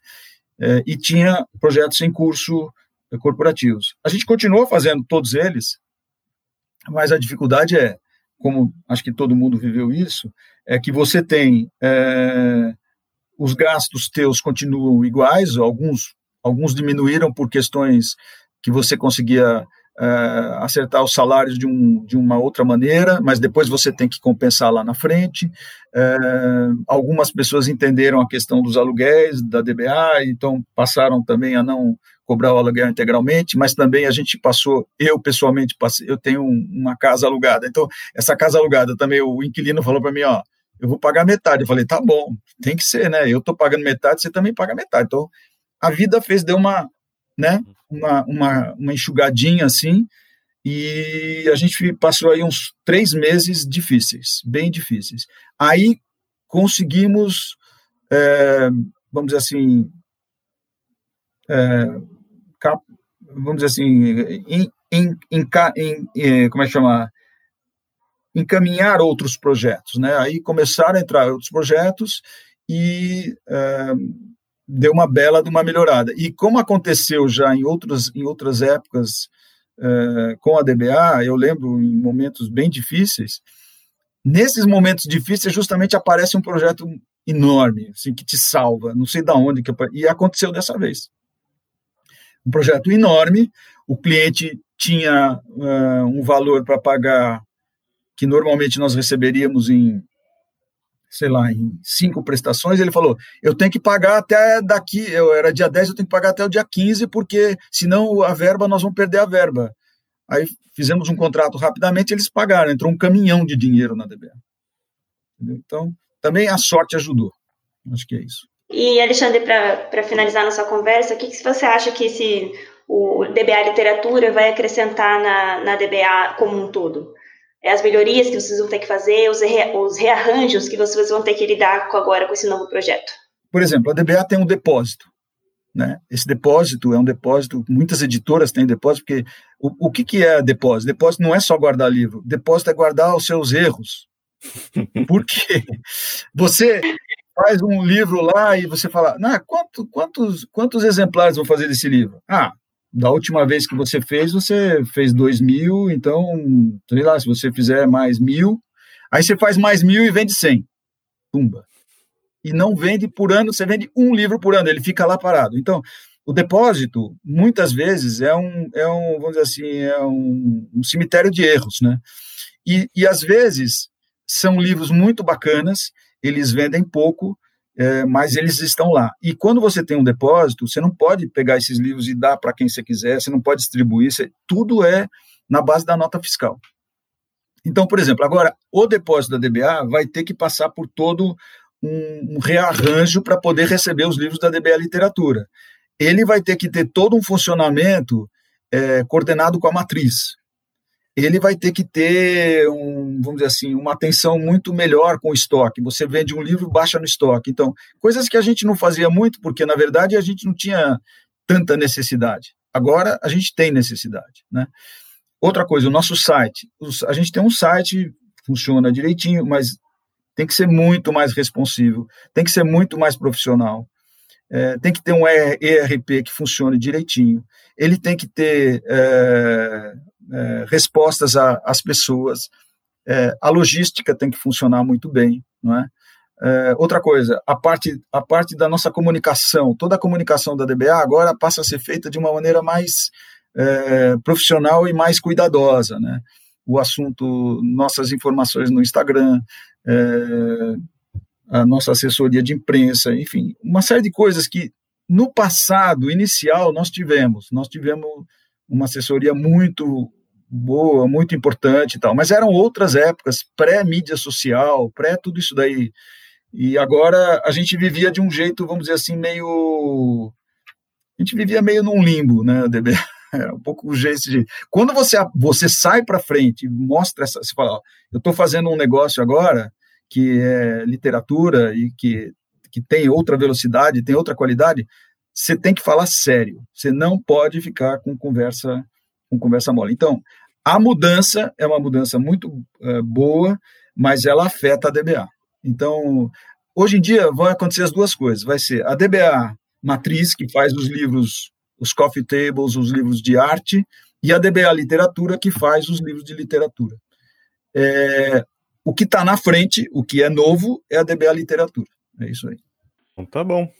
é, e tinha projetos em curso corporativos. A gente continuou fazendo todos eles, mas a dificuldade é, como acho que todo mundo viveu isso, é que você tem os gastos teus continuam iguais, alguns alguns diminuíram por questões que você conseguia uh, acertar os salários de, um, de uma outra maneira, mas depois você tem que compensar lá na frente. Uh, algumas pessoas entenderam a questão dos aluguéis da DBA, então passaram também a não cobrar o aluguel integralmente, mas também a gente passou, eu pessoalmente passei, eu tenho uma casa alugada, então essa casa alugada também o inquilino falou para mim, ó, eu vou pagar metade. Eu falei, tá bom, tem que ser, né? Eu tô pagando metade, você também paga metade. Então, a vida fez, deu uma, né? Uma, uma, uma enxugadinha assim, e a gente passou aí uns três meses difíceis, bem difíceis. Aí conseguimos, é, vamos dizer assim, é, cap, vamos dizer assim, em, em, em, em, é, como é que chama? Encaminhar outros projetos, né? Aí começaram a entrar outros projetos e é, deu uma bela de uma melhorada. E como aconteceu já em outras, em outras épocas é, com a DBA, eu lembro em momentos bem difíceis, nesses momentos difíceis justamente aparece um projeto enorme, assim, que te salva, não sei da onde que e aconteceu dessa vez. Um projeto enorme, o cliente tinha uh, um valor para pagar que normalmente nós receberíamos em sei lá, em cinco prestações, ele falou: eu tenho que pagar até daqui, eu era dia 10, eu tenho que pagar até o dia 15, porque senão a verba, nós vamos perder a verba. Aí fizemos um contrato rapidamente, eles pagaram, entrou um caminhão de dinheiro na DBA. Então, também a sorte ajudou. Acho que é isso. E, Alexandre, para finalizar nossa conversa, o que, que você acha que esse, o DBA Literatura vai acrescentar na, na DBA como um todo? É as melhorias que vocês vão ter que fazer, os, re, os rearranjos que vocês vão ter que lidar com agora com esse novo projeto? Por exemplo, a DBA tem um depósito. Né? Esse depósito é um depósito, muitas editoras têm depósito, porque o, o que, que é depósito? Depósito não é só guardar livro, depósito é guardar os seus erros. Porque você faz um livro lá e você fala, nah, quanto, quantos, quantos exemplares vão fazer desse livro? Ah, da última vez que você fez, você fez dois mil, então, sei lá, se você fizer mais mil, aí você faz mais mil e vende cem. Pumba. E não vende por ano, você vende um livro por ano, ele fica lá parado. Então, o depósito, muitas vezes, é um, é um vamos dizer assim, é um, um cemitério de erros, né? E, e, às vezes, são livros muito bacanas, eles vendem pouco, é, mas eles estão lá. E quando você tem um depósito, você não pode pegar esses livros e dar para quem você quiser, você não pode distribuir, você, tudo é na base da nota fiscal. Então, por exemplo, agora o depósito da DBA vai ter que passar por todo um, um rearranjo para poder receber os livros da DBA Literatura. Ele vai ter que ter todo um funcionamento é, coordenado com a matriz ele vai ter que ter, um, vamos dizer assim, uma atenção muito melhor com o estoque. Você vende um livro, baixa no estoque. Então, coisas que a gente não fazia muito, porque, na verdade, a gente não tinha tanta necessidade. Agora, a gente tem necessidade, né? Outra coisa, o nosso site. A gente tem um site, funciona direitinho, mas tem que ser muito mais responsivo, tem que ser muito mais profissional. É, tem que ter um ERP que funcione direitinho, ele tem que ter é, é, respostas às pessoas, é, a logística tem que funcionar muito bem, não é? é? outra coisa, a parte, a parte da nossa comunicação, toda a comunicação da DBA agora passa a ser feita de uma maneira mais é, profissional e mais cuidadosa, né? O assunto, nossas informações no Instagram, é, a nossa assessoria de imprensa, enfim, uma série de coisas que no passado inicial nós tivemos, nós tivemos uma assessoria muito boa, muito importante e tal, mas eram outras épocas, pré-mídia social, pré tudo isso daí. E agora a gente vivia de um jeito, vamos dizer assim, meio. A gente vivia meio num limbo, né, DB? É um pouco o jeito. Quando você, você sai para frente mostra essa. Você fala, ó, eu estou fazendo um negócio agora que é literatura e que, que tem outra velocidade, tem outra qualidade, você tem que falar sério. Você não pode ficar com conversa com conversa mole. Então, a mudança é uma mudança muito é, boa, mas ela afeta a DBA. Então, hoje em dia vão acontecer as duas coisas. Vai ser a DBA matriz, que faz os livros, os coffee tables, os livros de arte, e a DBA literatura, que faz os livros de literatura. É, o que está na frente, o que é novo, é a DBA literatura. É isso aí. Então, tá bom.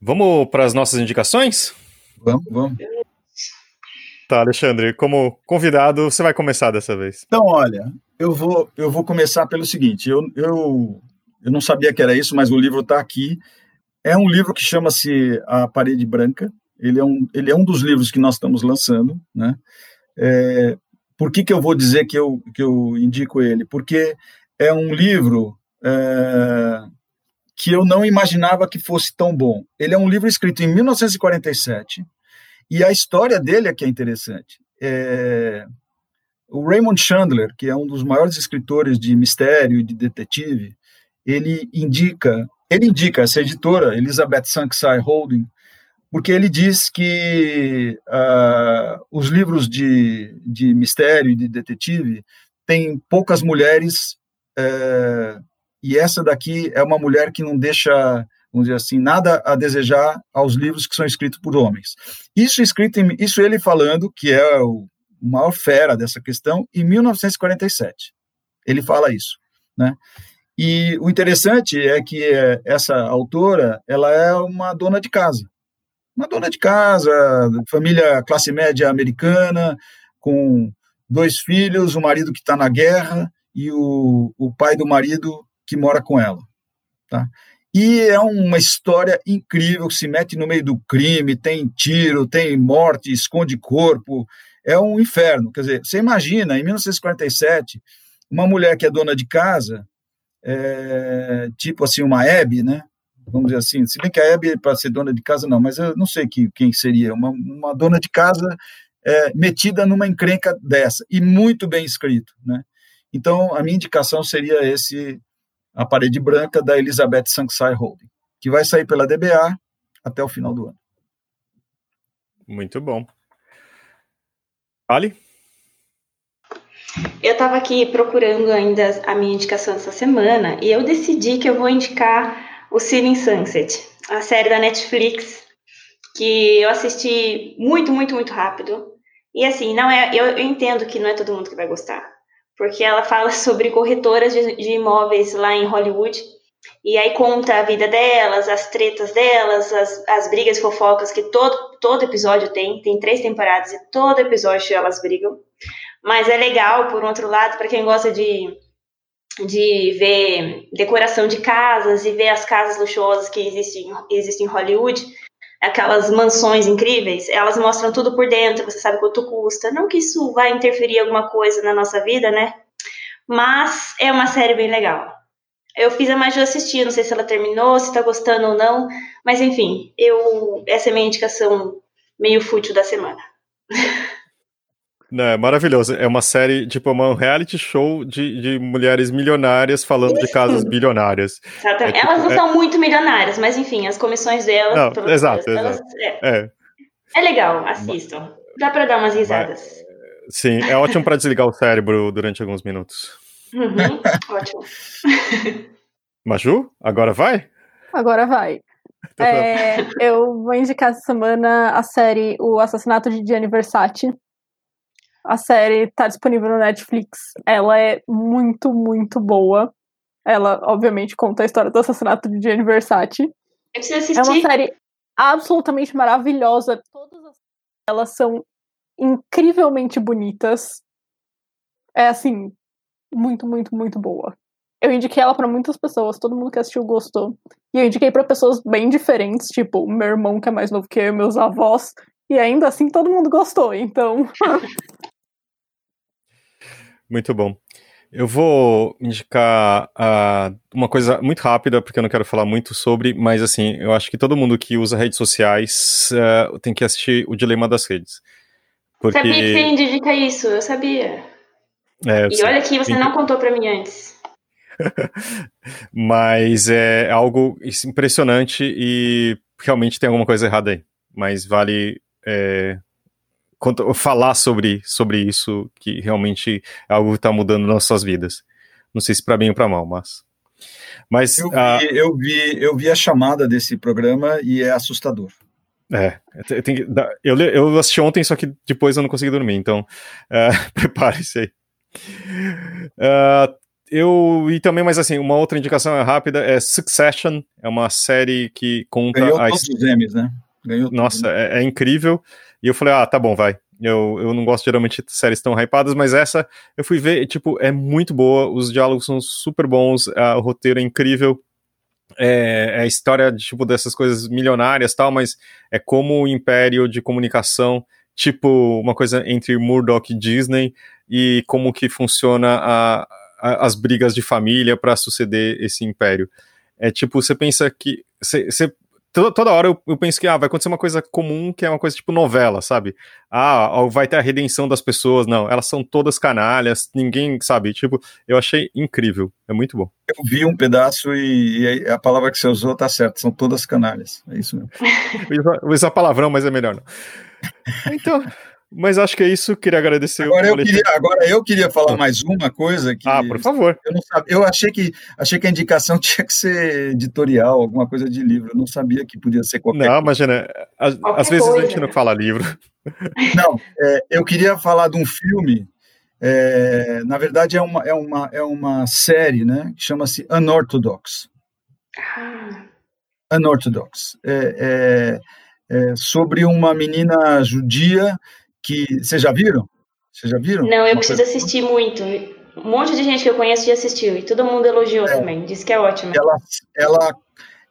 Vamos para as nossas indicações? Vamos, vamos. Tá, Alexandre, como convidado, você vai começar dessa vez. Então, olha, eu vou, eu vou começar pelo seguinte: eu, eu, eu não sabia que era isso, mas o livro está aqui. É um livro que chama-se A Parede Branca. Ele é, um, ele é um dos livros que nós estamos lançando, né? É, por que, que eu vou dizer que eu, que eu indico ele? Porque é um livro é, que eu não imaginava que fosse tão bom. Ele é um livro escrito em 1947 e a história dele é que é interessante. É... O Raymond Chandler, que é um dos maiores escritores de mistério e de detetive, ele indica, ele indica essa editora, Elizabeth Sanksai Holding, porque ele diz que uh, os livros de, de mistério e de detetive têm poucas mulheres, uh, e essa daqui é uma mulher que não deixa vamos dizer assim, nada a desejar aos livros que são escritos por homens. Isso escrito em, isso ele falando que é o maior fera dessa questão em 1947. Ele fala isso, né? E o interessante é que essa autora, ela é uma dona de casa. Uma dona de casa, família classe média americana, com dois filhos, o marido que está na guerra e o, o pai do marido que mora com ela. Tá? E é uma história incrível, se mete no meio do crime, tem tiro, tem morte, esconde corpo, é um inferno. Quer dizer, você imagina, em 1947, uma mulher que é dona de casa, é, tipo assim, uma Hebe, né? Vamos dizer assim, se bem que a Hebe, para ser dona de casa, não, mas eu não sei que, quem seria, uma, uma dona de casa é, metida numa encrenca dessa, e muito bem escrito, né? Então, a minha indicação seria esse, A Parede Branca, da Elizabeth Sanksai Holding, que vai sair pela DBA até o final do ano. Muito bom. Ali? Eu estava aqui procurando ainda a minha indicação dessa semana e eu decidi que eu vou indicar o Ceiling Sunset, a série da Netflix que eu assisti muito, muito, muito rápido. E assim, não é, eu, eu entendo que não é todo mundo que vai gostar, porque ela fala sobre corretoras de, de imóveis lá em Hollywood e aí conta a vida delas, as tretas delas, as, as brigas e fofocas que todo, todo episódio tem. Tem três temporadas e todo episódio elas brigam. Mas é legal, por outro lado, para quem gosta de, de ver decoração de casas e ver as casas luxuosas que existem, existem em Hollywood, aquelas mansões incríveis, elas mostram tudo por dentro, você sabe quanto custa. Não que isso vai interferir alguma coisa na nossa vida, né? Mas é uma série bem legal. Eu fiz a Maju assistir, não sei se ela terminou, se tá gostando ou não, mas enfim, eu essa é a minha indicação meio fútil da semana. Não, é maravilhoso. É uma série, tipo, uma reality show de, de mulheres milionárias falando de casas bilionárias. Exatamente. É, tipo, elas não é... são muito milionárias, mas enfim, as comissões delas. Não, todas, exato, elas, exato. É. é. é. legal, assistam. Dá pra dar umas risadas. Mas, sim, é ótimo para desligar o cérebro durante alguns minutos. Uhum, ótimo. Maju, agora vai? Agora vai. Tá. É, eu vou indicar essa semana a série O Assassinato de Gianni Versace. A série está disponível no Netflix. Ela é muito, muito boa. Ela, obviamente, conta a história do assassinato de Gianni Versace. Eu preciso assistir. É uma série absolutamente maravilhosa. Todas as elas são incrivelmente bonitas. É assim, muito, muito, muito boa. Eu indiquei ela para muitas pessoas, todo mundo que assistiu gostou. E eu indiquei para pessoas bem diferentes, tipo, meu irmão que é mais novo que eu, meus avós, e ainda assim todo mundo gostou, então. Muito bom. Eu vou indicar uh, uma coisa muito rápida, porque eu não quero falar muito sobre, mas assim, eu acho que todo mundo que usa redes sociais uh, tem que assistir O Dilema das Redes. Porque... Sabia que você indica isso, eu sabia. É, eu e sei. olha que você não contou para mim antes. mas é algo impressionante e realmente tem alguma coisa errada aí. Mas vale é, falar sobre, sobre isso, que realmente é algo que está mudando nossas vidas. Não sei se para bem ou para mal, mas. Mas, eu, vi, uh, eu, vi, eu vi a chamada desse programa e é assustador. É, eu, eu, eu assisti ontem, só que depois eu não consegui dormir, então uh, prepare-se aí. Uh, eu e também, mas assim, uma outra indicação é rápida é Succession, é uma série que conta Ganhou a todos os Emmys, né? Ganhou Nossa, é, é, incrível. E eu falei, ah, tá bom, vai. Eu, eu não gosto geralmente de séries tão hypadas, mas essa eu fui ver, tipo, é muito boa, os diálogos são super bons, a, o roteiro é incrível. É, é a história tipo, dessas coisas milionárias tal, mas é como o império de comunicação, tipo, uma coisa entre Murdoch e Disney, e como que funciona a, a, as brigas de família para suceder esse império. É tipo, você pensa que. Você toda, toda hora eu, eu, penso que ah, vai acontecer uma coisa comum, que é uma coisa tipo novela, sabe? Ah, vai ter a redenção das pessoas. Não, elas são todas canalhas, ninguém, sabe? Tipo, eu achei incrível, é muito bom. Eu vi um pedaço e, e a palavra que você usou tá certa, são todas canalhas, é isso mesmo. Vou usar palavrão, mas é melhor não. Então. Mas acho que é isso. Queria agradecer. Agora, eu queria, agora eu queria falar mais uma coisa. Que ah, por favor. Eu, não sabia, eu achei, que, achei que a indicação tinha que ser editorial, alguma coisa de livro. Eu não sabia que podia ser qualquer Não, imagina. Às, às vezes coisa. a gente não fala livro. Não, é, eu queria falar de um filme É, na verdade, é uma, é, uma, é uma série né, que chama-se Unorthodox. Ah. Unorthodox. É, é, é, sobre uma menina judia que. Vocês já viram? Vocês já viram? Não, eu preciso assistir muito. Um monte de gente que eu conheço já assistiu e todo mundo elogiou é, também. Disse que é ótimo. Ela, ela,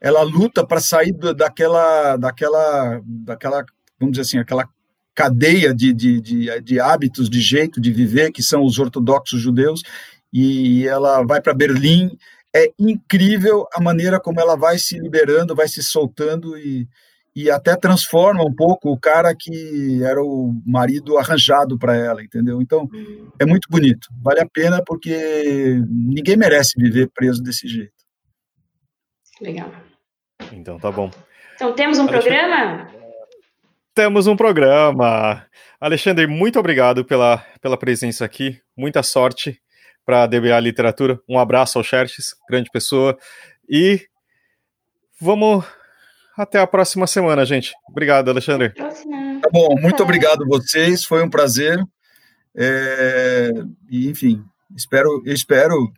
ela luta para sair daquela, daquela, daquela, vamos dizer assim, aquela cadeia de, de, de, de hábitos, de jeito de viver, que são os ortodoxos judeus, e ela vai para Berlim. É incrível a maneira como ela vai se liberando, vai se soltando e, e até transforma um pouco o cara que era o marido arranjado para ela, entendeu? Então, é muito bonito. Vale a pena porque ninguém merece viver preso desse jeito. Legal. Então, tá bom. Então, temos um programa? Temos um programa. Alexandre, muito obrigado pela, pela presença aqui. Muita sorte para a DBA Literatura. Um abraço ao Xerxes, grande pessoa. E vamos até a próxima semana, gente. Obrigado, Alexandre. Tá bom, muito obrigado vocês. Foi um prazer. É, e, enfim, espero, espero,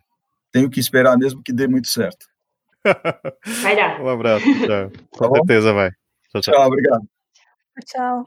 tenho que esperar mesmo que dê muito certo. Vai dar. um abraço, tchau. Tá Com certeza vai. Tchau, tchau. Tchau, obrigado. Tchau.